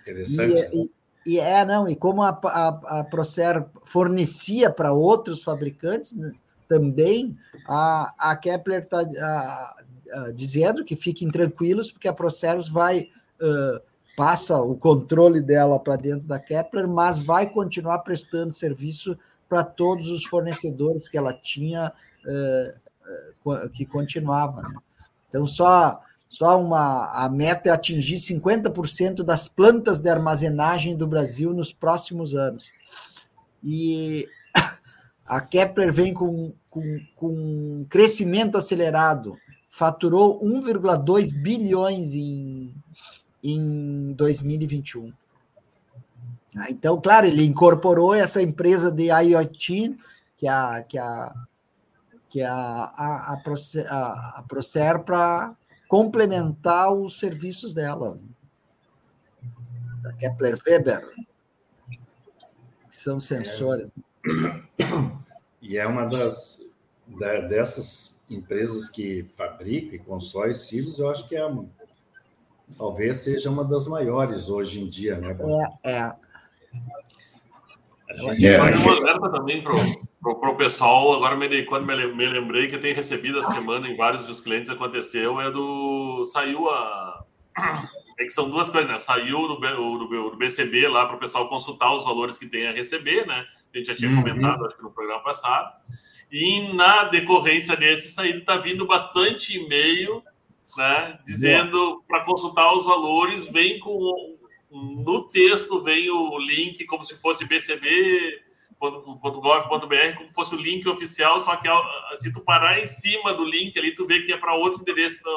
Interessante. E, e, e, é, não, e como a, a, a Procer fornecia para outros fabricantes né, também, a, a Kepler está dizendo que fiquem tranquilos, porque a Procer vai uh, passa o controle dela para dentro da Kepler, mas vai continuar prestando serviço para todos os fornecedores que ela tinha, uh, uh, que continuava. Né? Então, só, só uma, a meta é atingir 50% das plantas de armazenagem do Brasil nos próximos anos. E a Kepler vem com, com, com crescimento acelerado, faturou 1,2 bilhões em em 2021. Ah, então, claro, ele incorporou essa empresa de IoT, que é a, que é a, que é a, a, a, Procer, a, a Procer para complementar os serviços dela. Da Kepler Weber, que são sensores. É, e é uma das da, dessas empresas que fabrica e constrói silos, eu acho que é talvez seja uma das maiores hoje em dia, né? É, é. A gente é. uma alerta também para o pessoal. Agora, me, quando me, lembrei que eu tenho recebido a semana em vários dos clientes aconteceu, é do. Saiu a. É que são duas coisas, né? Saiu no, no, no BCB lá para o pessoal consultar os valores que tem a receber, né? A gente já tinha uhum. comentado, acho que no programa passado. E na decorrência desse saído, está vindo bastante e-mail né? Dizendo para consultar os valores, vem com no texto vem o link como se fosse bcb.gov.br, como se fosse o link oficial, só que se tu parar em cima do link ali, tu vê que é para outro endereço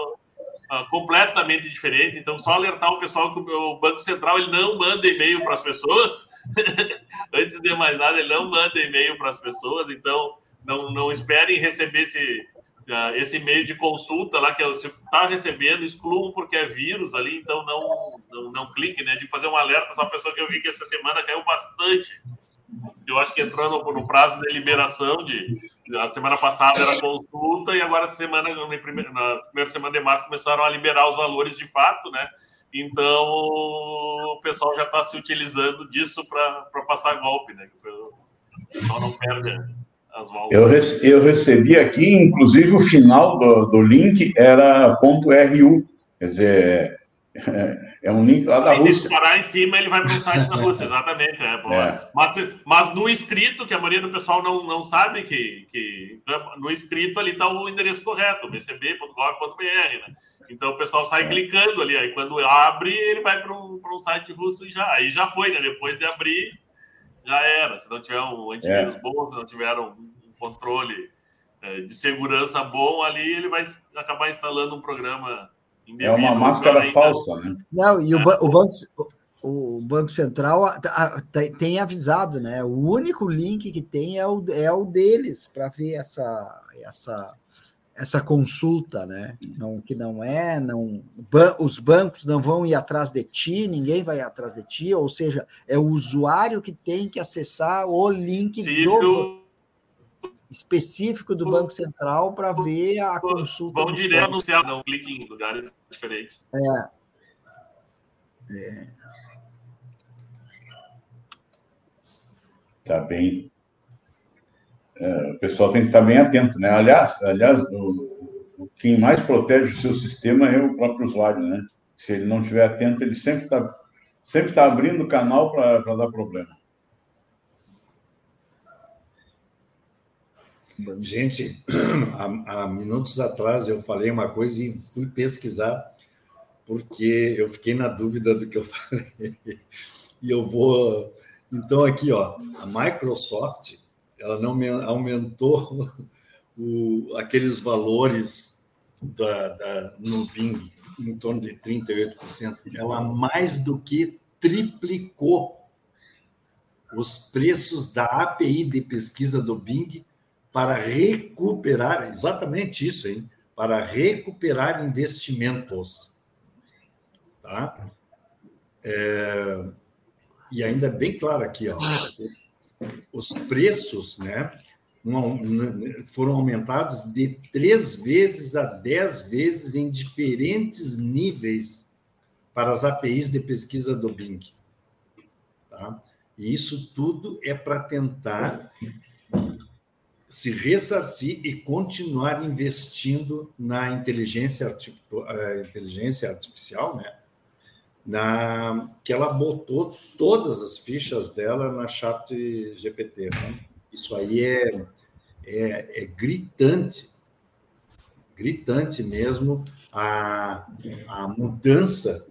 uh, completamente diferente. Então, só alertar o pessoal que o Banco Central ele não manda e-mail para as pessoas. Antes de mais nada, ele não manda e-mail para as pessoas. Então, não, não esperem receber esse, uh, esse e-mail de consulta lá que você está recebendo, excluam porque é vírus ali, então não, não, não clique, né? De fazer um alerta essa pessoa que eu vi que essa semana caiu bastante. Eu acho que entrou no, prazo de liberação de. A semana passada era consulta e agora semana, na primeira, na primeira semana de março começaram a liberar os valores de fato, né? Então o pessoal já está se utilizando disso para passar golpe, né? O pessoal não perde eu, rece eu recebi aqui, inclusive o final do, do link era .ru, quer dizer, é, é um link lá da Sim, Rússia. Se parar em cima, ele vai para o site da Rússia, exatamente. É, é. Mas, mas no escrito, que a maioria do pessoal não, não sabe que, que no escrito ali está o endereço correto, bcb.gov.br, né? Então o pessoal sai é. clicando ali, aí quando abre, ele vai para um, um site russo e já, aí já foi, né? Depois de abrir, já era. Se não tiver um antivírus é. bom, se não tiver um, um controle de segurança bom, ali ele vai acabar instalando um programa É uma máscara ainda. falsa, né? Não, e o, é. o, banco, o Banco Central tem avisado, né? O único link que tem é o, é o deles para ver essa, essa essa consulta, né? Não, que não é, não os bancos não vão ir atrás de ti, ninguém vai atrás de ti, ou seja, é o usuário que tem que acessar o link do, específico do Banco Central para ver a consulta. Vão direto anunciar, não clique em lugares diferentes. É. é. Tá bem. É, o pessoal tem que estar bem atento, né? Aliás, aliás o, o, quem mais protege o seu sistema é o próprio usuário, né? Se ele não estiver atento, ele sempre está sempre tá abrindo o canal para dar problema. Gente, há, minutos atrás eu falei uma coisa e fui pesquisar, porque eu fiquei na dúvida do que eu falei. E eu vou. Então, aqui, ó, a Microsoft ela não aumentou o, aqueles valores da, da, no Bing em torno de 38%. Ela mais do que triplicou os preços da API de pesquisa do Bing para recuperar, exatamente isso, hein? Para recuperar investimentos. Tá? É, e ainda bem claro aqui, ó os preços né, foram aumentados de três vezes a dez vezes em diferentes níveis para as APIs de pesquisa do Bing. Tá? E isso tudo é para tentar se ressarcir e continuar investindo na inteligência, eh, inteligência artificial, né? na, que ela botou todas as fichas dela na chat GPT. Né? Isso aí é, é, é, gritante, gritante mesmo a, a mudança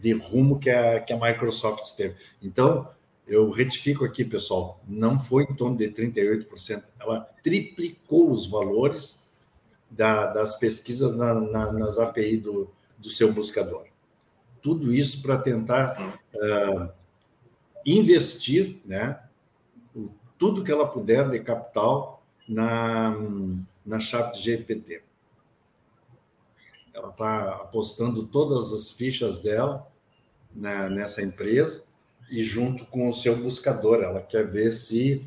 de rumo que a, que a Microsoft teve. Então, eu retifico aqui, pessoal, não foi em torno de 38%, ela triplicou os valores da, das pesquisas na, na, nas API do, do seu buscador. Tudo isso para tentar uh, investir, né, tudo que ela puder de capital na, na Chat GPT. Ela está apostando todas as fichas dela né, nessa empresa e junto com o seu buscador. Ela quer ver se,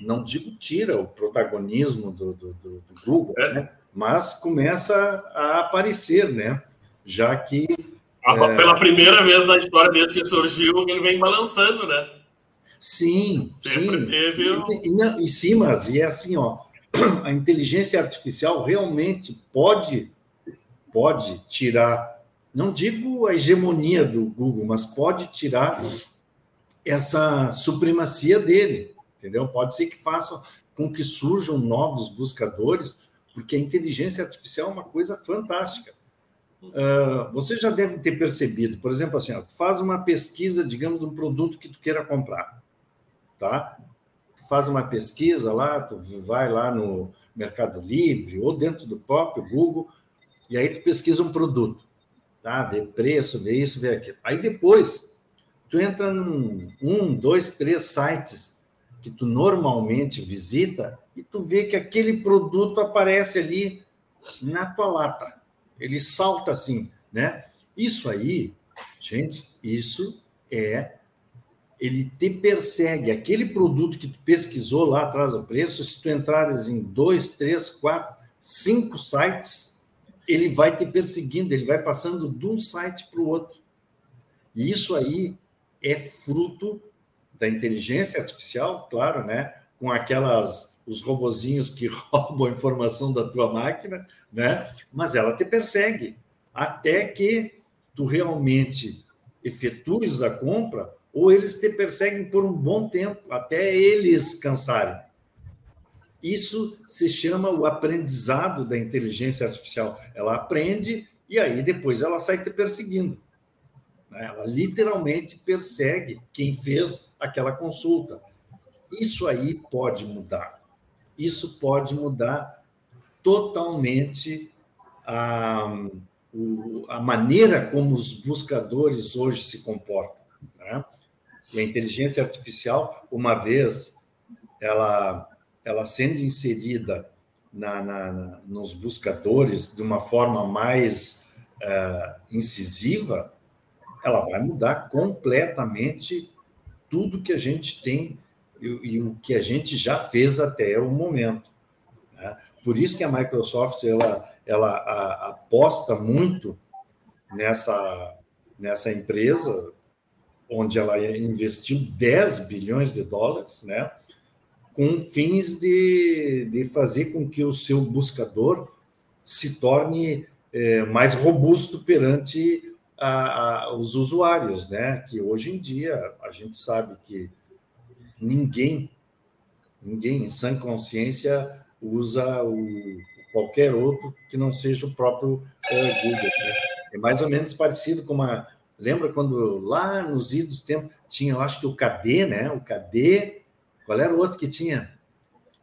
não digo tira o protagonismo do, do, do, do Google, é. né, mas começa a aparecer, né? já que é... Pela primeira vez na história desde que surgiu, ele vem balançando, né? Sim, Sempre sim. Teve... E, não, e sim, mas e é assim, ó, a inteligência artificial realmente pode, pode tirar, não digo a hegemonia do Google, mas pode tirar essa supremacia dele, entendeu? Pode ser que faça com que surjam novos buscadores, porque a inteligência artificial é uma coisa fantástica uh, você já deve ter percebido, por exemplo, assim, ó, faz uma pesquisa, digamos, de um produto que tu queira comprar, tá? faz uma pesquisa lá, tu vai lá no Mercado Livre ou dentro do próprio Google, e aí tu pesquisa um produto, tá? Vê preço, vê isso, vê aquilo. Aí depois tu entra num um, dois, três sites que tu normalmente visita e tu vê que aquele produto aparece ali na tua lata. Ele salta assim, né? Isso aí, gente, isso é ele te persegue. Aquele produto que tu pesquisou lá atrás do preço, se tu entrares em dois, três, quatro, cinco sites, ele vai te perseguindo, ele vai passando de um site para o outro. E isso aí é fruto da inteligência artificial, claro, né? Com aquelas os robozinhos que roubam a informação da tua máquina, né? Mas ela te persegue até que tu realmente efetues a compra ou eles te perseguem por um bom tempo, até eles cansarem. Isso se chama o aprendizado da inteligência artificial. Ela aprende e aí depois ela sai te perseguindo. Né? Ela literalmente persegue quem fez aquela consulta. Isso aí pode mudar. Isso pode mudar totalmente a, a maneira como os buscadores hoje se comportam. Né? E a inteligência artificial, uma vez ela, ela sendo inserida na, na, na nos buscadores de uma forma mais uh, incisiva, ela vai mudar completamente tudo que a gente tem e, e, o que a gente já fez até o momento. Né? Por isso que a Microsoft ela, ela a, aposta muito nessa, nessa empresa onde ela investiu 10 bilhões de dólares, né, com fins de, de fazer com que o seu buscador se torne é, mais robusto perante a, a, os usuários, né? Que hoje em dia a gente sabe que ninguém, ninguém em sã consciência usa o, qualquer outro que não seja o próprio é, Google. Né? É mais ou menos parecido com uma Lembra quando lá nos idos tempos tinha, eu acho que o KD, né? O KD. Qual era o outro que tinha?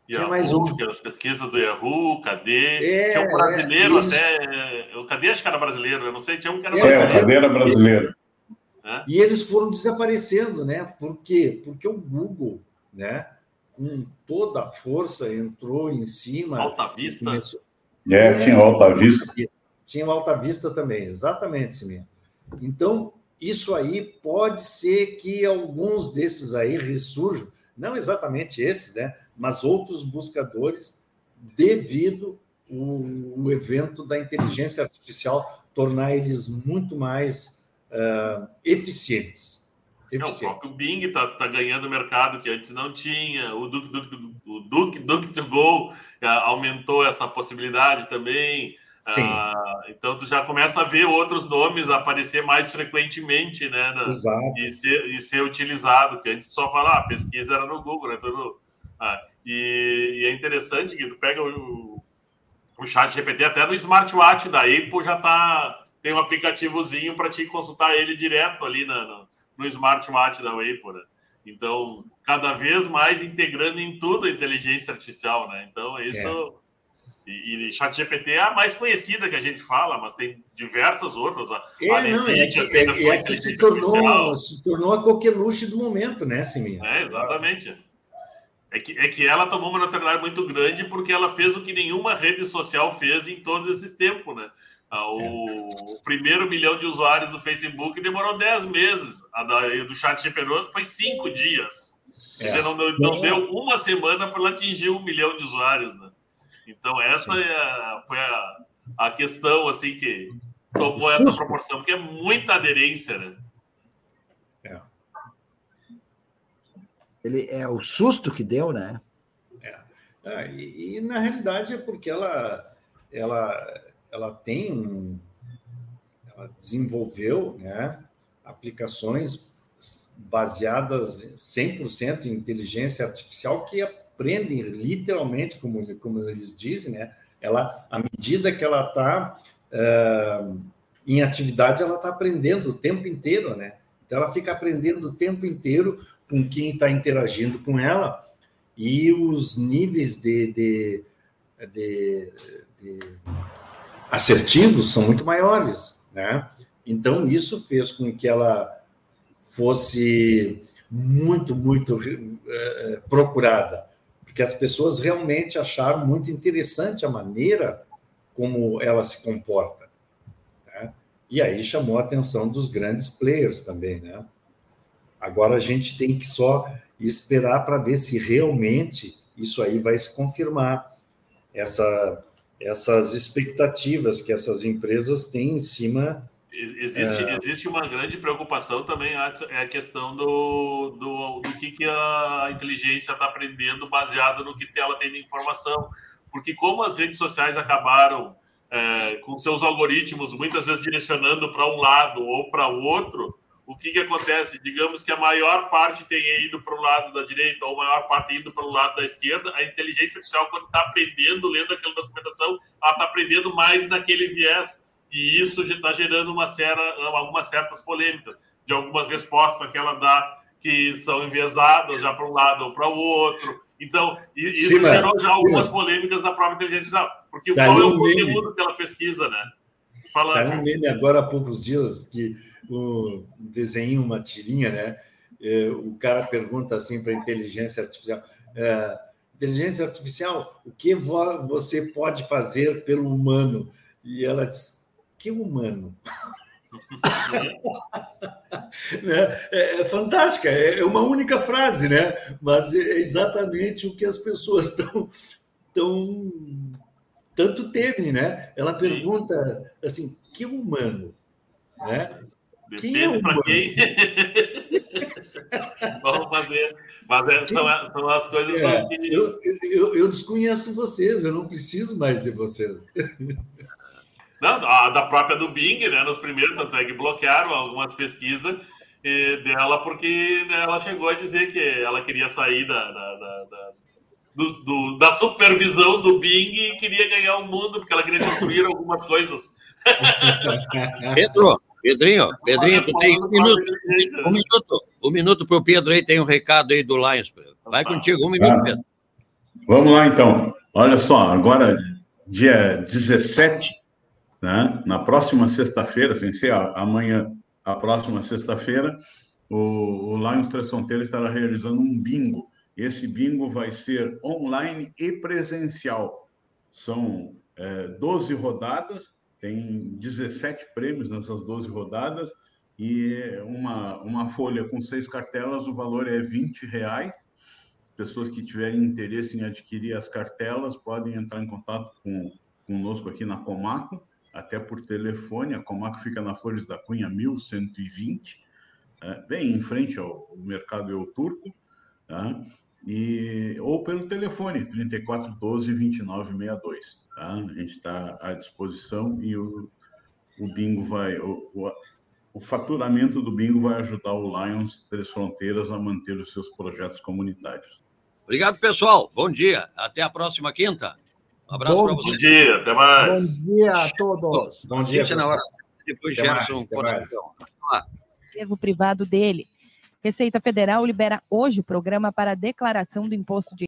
Tinha Yahoo, mais um. Que as pesquisas do Yahoo, KD. É, tinha um brasileiro é, até. O KD acho que era brasileiro, eu não sei, tinha um que era brasileiro. É, o KD era brasileiro. É. E eles foram desaparecendo, né? Por quê? Porque o Google, né? Com toda a força, entrou em cima. Alta Vista? Começou... É, tinha Alta Vista. Tinha o Alta Vista também, exatamente, Simeão. Então, isso aí pode ser que alguns desses aí ressurjam, não exatamente esses, né, mas outros buscadores, devido o, o evento da inteligência artificial tornar eles muito mais uh, eficientes. eficientes. Não, o próprio Bing está tá ganhando mercado que antes não tinha, o Duke, Duke, o Duke, Duke to Go uh, aumentou essa possibilidade também. Ah, então tu já começa a ver outros nomes aparecer mais frequentemente, né? Na, e, ser, e ser utilizado, que antes só falar, ah, pesquisa era no Google, né? Tudo, ah, e, e, é interessante que tu pega o, o chat GPT até no smartwatch da Apple já tá tem um aplicativozinho para te consultar ele direto ali na, no, no smartwatch da Apple, né? Então, cada vez mais integrando em tudo a inteligência artificial, né? Então, isso é e, e ChatGPT é a mais conhecida que a gente fala, mas tem diversas outras. A, é, a não, é que, é, é que se, tornou, se tornou a coqueluche do momento, né, Siminha? É, exatamente. É que, é que ela tomou uma notoriedade muito grande porque ela fez o que nenhuma rede social fez em todos esses tempos, né? Ah, o, é. o primeiro milhão de usuários do Facebook demorou 10 meses. A da, do chat foi 5 dias. Quer dizer, não, não, não deu uma semana para ela atingir um milhão de usuários, né? Então, essa é a, foi a, a questão assim que tomou essa proporção, porque é muita aderência, né? É. Ele é o susto que deu, né? É. é e, e, na realidade é porque ela, ela, ela tem ela desenvolveu, né, aplicações baseadas 100% em inteligência artificial que aprendem literalmente, como, como eles dizem, né? Ela, à medida que ela está uh, em atividade, ela está aprendendo o tempo inteiro, né? Então, ela fica aprendendo o tempo inteiro com quem está interagindo com ela e os níveis de, de, de, de assertivos são muito maiores, né? Então, isso fez com que ela fosse muito, muito uh, procurada, porque as pessoas realmente acharam muito interessante a maneira como ela se comporta. Né? E aí chamou a atenção dos grandes players também, né? Agora a gente tem que só esperar para ver se realmente isso aí vai se confirmar. Essa, essas expectativas que essas empresas têm em cima Existe, é... existe uma grande preocupação também, é a questão do, do, do que, que a inteligência está aprendendo baseado no que ela tem de informação. Porque como as redes sociais acabaram é, com seus algoritmos muitas vezes direcionando para um lado ou para o outro, o que, que acontece? Digamos que a maior parte tenha ido para o lado da direita ou a maior parte indo para o lado da esquerda, a inteligência artificial, quando está aprendendo, lendo aquela documentação, ela está aprendendo mais naquele viés e isso está gerando uma algumas certas polêmicas, de algumas respostas que ela dá que são enviesadas já para um lado ou para o outro. Então, isso sim, gerou já sim, algumas mas... polêmicas na própria inteligência artificial, porque Saiu qual é o conteúdo que ela pesquisa, né? Fala, Saiu um meme agora há poucos dias que o desenho, uma tirinha, né? É, o cara pergunta assim para a inteligência artificial: é, inteligência artificial, o que você pode fazer pelo humano? E ela diz: que humano. né? é, é, fantástica, é, uma única frase, né? Mas é exatamente o que as pessoas estão tão, tanto temem, né? Ela pergunta assim: que humano? Né? Quem é humano? Quem? Vamos fazer. Mas é, são, são, as coisas é, que... eu, eu, eu desconheço vocês, eu não preciso mais de vocês. Não, a, da própria do Bing, né? Nos primeiros, tanto é que bloquearam algumas pesquisas eh, dela, porque né, ela chegou a dizer que ela queria sair da, da, da, da, do, do, da supervisão do Bing e queria ganhar o mundo, porque ela queria destruir algumas coisas. Pedro, Pedrinho, Pedrinho, tu tem um minuto. Um minuto, um minuto para o Pedro aí, tem um recado aí do Lions. Vai contigo, um minuto, Pedro. Vamos lá, então. Olha só, agora, dia 17 né? Na próxima sexta-feira, sem ser amanhã, a próxima sexta-feira, o, o Lions Três Fronteiras estará realizando um bingo. Esse bingo vai ser online e presencial. São é, 12 rodadas, tem 17 prêmios nessas 12 rodadas e uma, uma folha com seis cartelas, o valor é 20 reais. Pessoas que tiverem interesse em adquirir as cartelas podem entrar em contato com, conosco aqui na Comaco até por telefone. A Comaco fica na Flores da Cunha, 1120, é, bem em frente ao mercado Eu Turco, tá? e, ou pelo telefone, 3412 2962. Tá? A gente está à disposição e o, o bingo vai. O, o, o faturamento do bingo vai ajudar o Lions Três Fronteiras a manter os seus projetos comunitários. Obrigado, pessoal. Bom dia. Até a próxima quinta. Um abraço para vocês. Bom dia, até mais. Bom dia a todos. Bom dia, na hora. Depois até Gerson Servo privado dele. Receita Federal libera hoje o programa para declaração do imposto de